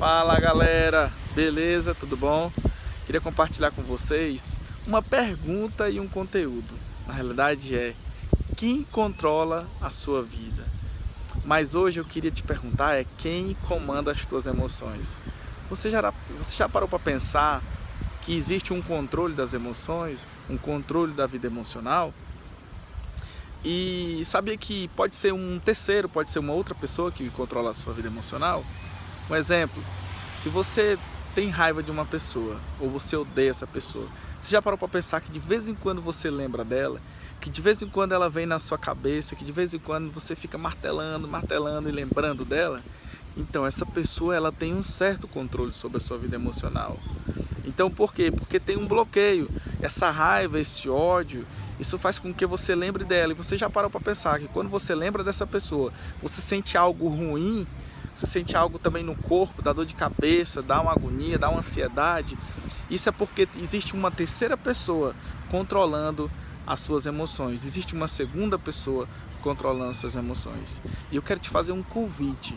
Fala galera, beleza? Tudo bom? Queria compartilhar com vocês uma pergunta e um conteúdo. Na realidade é quem controla a sua vida? Mas hoje eu queria te perguntar é quem comanda as tuas emoções? Você já, você já parou para pensar que existe um controle das emoções, um controle da vida emocional? E sabia que pode ser um terceiro, pode ser uma outra pessoa que controla a sua vida emocional? Um exemplo, se você tem raiva de uma pessoa ou você odeia essa pessoa, você já parou para pensar que de vez em quando você lembra dela, que de vez em quando ela vem na sua cabeça, que de vez em quando você fica martelando, martelando e lembrando dela? Então essa pessoa ela tem um certo controle sobre a sua vida emocional. Então por quê? Porque tem um bloqueio. Essa raiva, esse ódio, isso faz com que você lembre dela. E você já parou para pensar que quando você lembra dessa pessoa, você sente algo ruim, você sente algo também no corpo, dá dor de cabeça, dá uma agonia, dá uma ansiedade. Isso é porque existe uma terceira pessoa controlando as suas emoções. Existe uma segunda pessoa controlando as suas emoções. E eu quero te fazer um convite.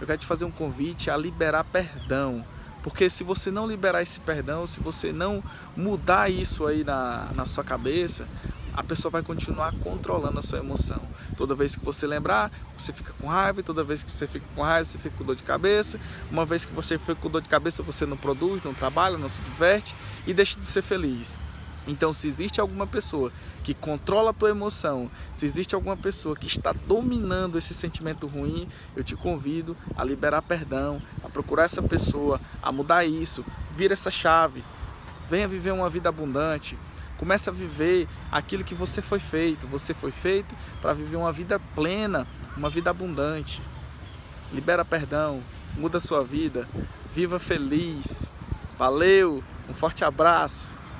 Eu quero te fazer um convite a liberar perdão. Porque se você não liberar esse perdão, se você não mudar isso aí na, na sua cabeça, a pessoa vai continuar controlando a sua emoção. Toda vez que você lembrar, você fica com raiva, toda vez que você fica com raiva, você fica com dor de cabeça. Uma vez que você fica com dor de cabeça, você não produz, não trabalha, não se diverte e deixa de ser feliz. Então, se existe alguma pessoa que controla a tua emoção, se existe alguma pessoa que está dominando esse sentimento ruim, eu te convido a liberar perdão, a procurar essa pessoa, a mudar isso, vira essa chave, venha viver uma vida abundante. Comece a viver aquilo que você foi feito. Você foi feito para viver uma vida plena, uma vida abundante. Libera perdão, muda a sua vida, viva feliz. Valeu, um forte abraço.